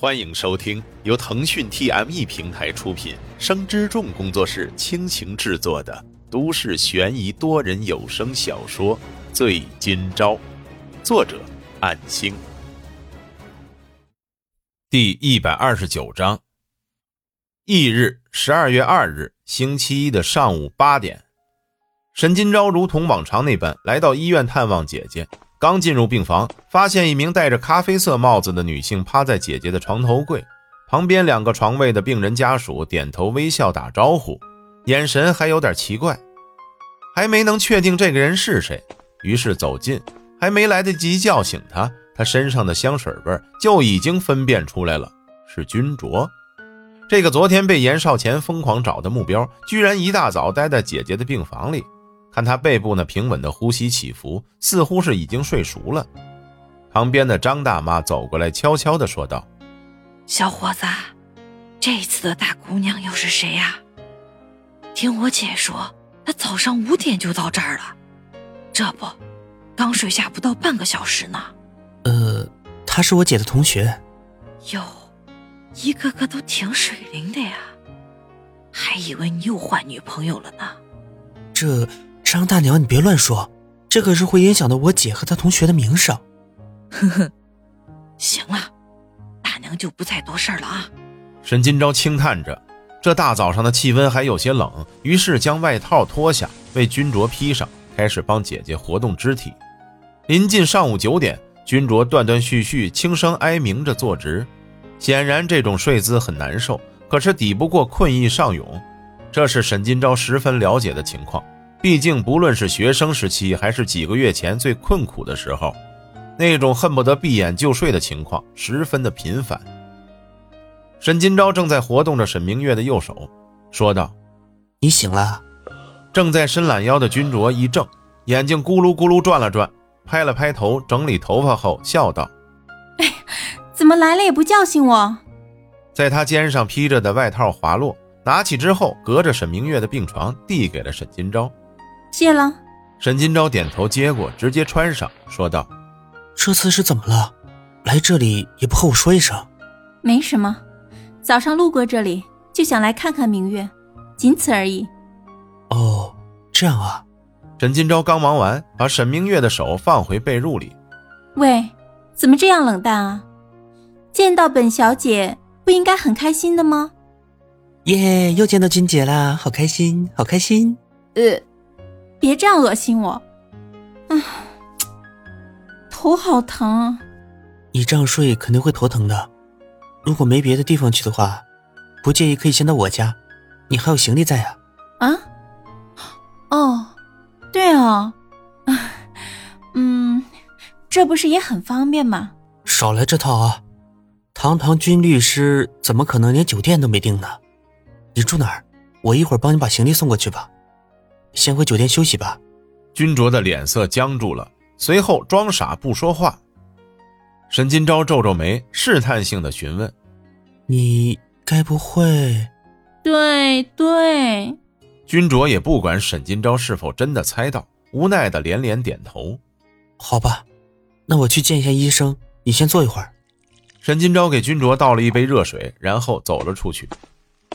欢迎收听由腾讯 TME 平台出品、生之众工作室倾情制作的都市悬疑多人有声小说《醉今朝》，作者：暗星。第一百二十九章。翌日，十二月二日，星期一的上午八点，沈今朝如同往常那般来到医院探望姐姐。刚进入病房，发现一名戴着咖啡色帽子的女性趴在姐姐的床头柜旁边，两个床位的病人家属点头微笑打招呼，眼神还有点奇怪，还没能确定这个人是谁，于是走近，还没来得及叫醒他，他身上的香水味就已经分辨出来了，是君卓，这个昨天被严少前疯狂找的目标，居然一大早待在姐姐的病房里。看他背部那平稳的呼吸起伏，似乎是已经睡熟了。旁边的张大妈走过来，悄悄地说道：“小伙子，这次的大姑娘又是谁呀？听我姐说，她早上五点就到这儿了，这不，刚睡下不到半个小时呢。呃，她是我姐的同学。哟，一个个都挺水灵的呀，还以为你又换女朋友了呢。这……”张大娘，你别乱说，这可是会影响到我姐和她同学的名声。呵呵，行了，大娘就不再多事了啊。沈金钊轻叹着，这大早上的气温还有些冷，于是将外套脱下，为君卓披上，开始帮姐姐活动肢体。临近上午九点，君卓断断续续、轻声哀鸣着坐直，显然这种睡姿很难受，可是抵不过困意上涌，这是沈金钊十分了解的情况。毕竟，不论是学生时期，还是几个月前最困苦的时候，那种恨不得闭眼就睡的情况十分的频繁。沈金钊正在活动着沈明月的右手，说道：“你醒了。”正在伸懒腰的君卓一怔，眼睛咕噜咕噜转了转，拍了拍头，整理头发后笑道：“哎，怎么来了也不叫醒我？”在他肩上披着的外套滑落，拿起之后，隔着沈明月的病床递给了沈金钊。谢了，沈金钊点头接过，直接穿上，说道：“这次是怎么了？来这里也不和我说一声。”“没什么，早上路过这里，就想来看看明月，仅此而已。”“哦，这样啊。”沈金钊刚忙完，把沈明月的手放回被褥里。“喂，怎么这样冷淡啊？见到本小姐不应该很开心的吗？”“耶，又见到君姐啦，好开心，好开心。”“呃。”别这样恶心我，唉，头好疼。你这样睡肯定会头疼的。如果没别的地方去的话，不介意可以先到我家，你还有行李在啊。啊？哦，对哦，嗯，这不是也很方便吗？少来这套啊！堂堂军律师怎么可能连酒店都没订呢？你住哪儿？我一会儿帮你把行李送过去吧。先回酒店休息吧。君卓的脸色僵住了，随后装傻不说话。沈金钊皱皱眉，试探性的询问：“你该不会……”“对对。”君卓也不管沈金钊是否真的猜到，无奈的连连点头。“好吧，那我去见一下医生，你先坐一会儿。”沈金钊给君卓倒了一杯热水，然后走了出去。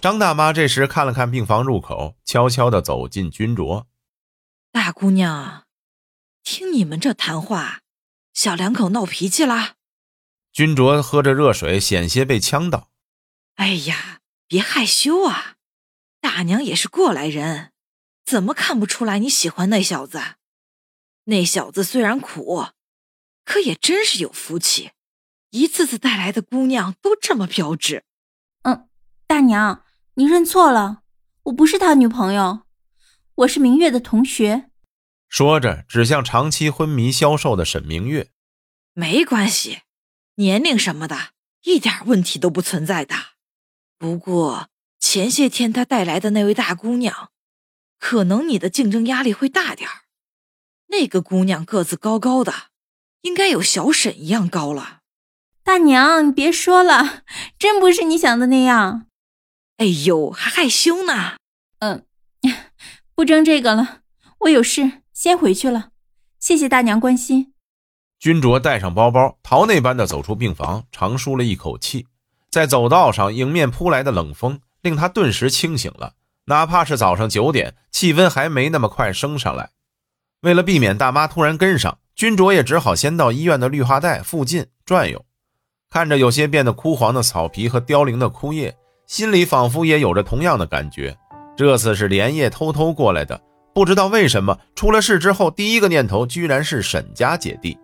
张大妈这时看了看病房入口，悄悄地走进君卓。大姑娘，听你们这谈话，小两口闹脾气啦？君卓喝着热水，险些被呛到。哎呀，别害羞啊！大娘也是过来人，怎么看不出来你喜欢那小子？那小子虽然苦，可也真是有福气，一次次带来的姑娘都这么标致。嗯，大娘。你认错了，我不是他女朋友，我是明月的同学。说着，指向长期昏迷消瘦的沈明月。没关系，年龄什么的，一点问题都不存在的。不过前些天他带来的那位大姑娘，可能你的竞争压力会大点儿。那个姑娘个子高高的，应该有小沈一样高了。大娘，你别说了，真不是你想的那样。哎呦，还害羞呢？嗯，不争这个了，我有事先回去了。谢谢大娘关心。君卓带上包包，逃那般的走出病房，长舒了一口气。在走道上迎面扑来的冷风令他顿时清醒了。哪怕是早上九点，气温还没那么快升上来。为了避免大妈突然跟上，君卓也只好先到医院的绿化带附近转悠。看着有些变得枯黄的草皮和凋零的枯叶，心里仿佛也有着同样的感觉。这次是连夜偷偷过来的，不知道为什么出了事之后，第一个念头居然是沈家姐弟。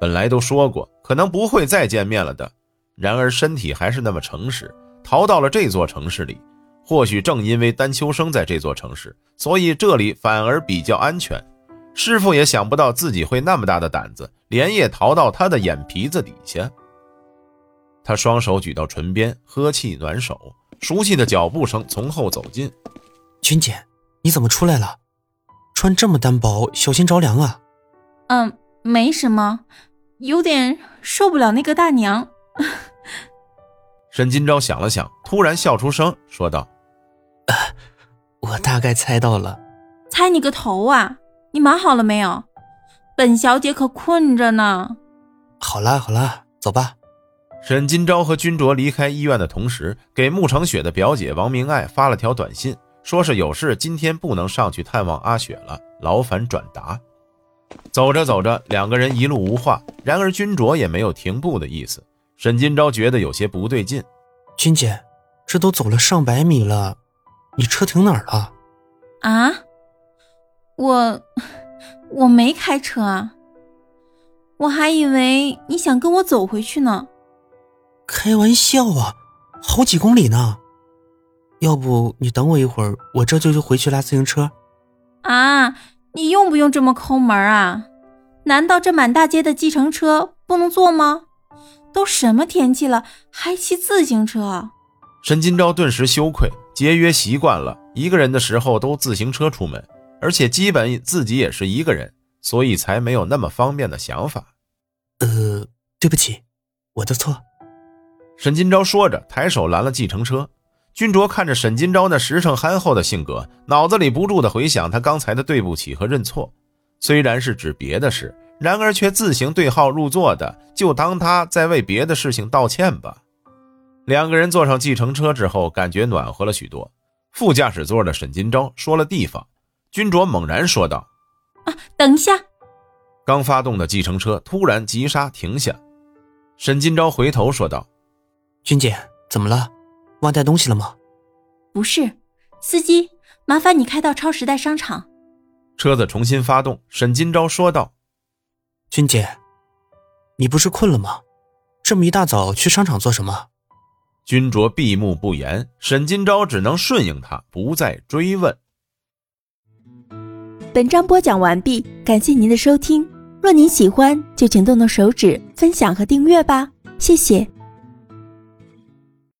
本来都说过可能不会再见面了的。然而身体还是那么诚实，逃到了这座城市里。或许正因为丹秋生在这座城市，所以这里反而比较安全。师傅也想不到自己会那么大的胆子，连夜逃到他的眼皮子底下。他双手举到唇边，呵气暖手，熟悉的脚步声从后走近。君姐，你怎么出来了？穿这么单薄，小心着凉啊。嗯，没什么，有点受不了那个大娘。沈金钊想了想，突然笑出声，说道：“我大概猜到了。猜你个头啊！你忙好了没有？本小姐可困着呢。”好啦好啦，走吧。沈金钊和君卓离开医院的同时，给穆成雪的表姐王明爱发了条短信，说是有事今天不能上去探望阿雪了，劳烦转达。走着走着，两个人一路无话，然而君卓也没有停步的意思。沈金钊觉得有些不对劲，君姐，这都走了上百米了，你车停哪儿了？啊，我我没开车啊，我还以为你想跟我走回去呢。开玩笑啊，好几公里呢，要不你等我一会儿，我这就就回去拉自行车。啊，你用不用这么抠门啊？难道这满大街的计程车不能坐吗？都什么天气了，还骑自行车？沈金钊顿时羞愧，节约习惯了，一个人的时候都自行车出门，而且基本自己也是一个人，所以才没有那么方便的想法。呃，对不起，我的错。沈金钊说着，抬手拦了计程车。君卓看着沈金钊那实诚憨厚的性格，脑子里不住的回想他刚才的对不起和认错，虽然是指别的事。然而却自行对号入座的，就当他在为别的事情道歉吧。两个人坐上计程车之后，感觉暖和了许多。副驾驶座的沈金钊说了地方，君卓猛然说道：“啊，等一下！”刚发动的计程车突然急刹停下。沈金钊回头说道：“君姐，怎么了？忘带东西了吗？”“不是，司机，麻烦你开到超时代商场。”车子重新发动，沈金钊说道。君姐，你不是困了吗？这么一大早去商场做什么？君卓闭目不言，沈金钊只能顺应他，不再追问。本章播讲完毕，感谢您的收听。若您喜欢，就请动动手指分享和订阅吧，谢谢。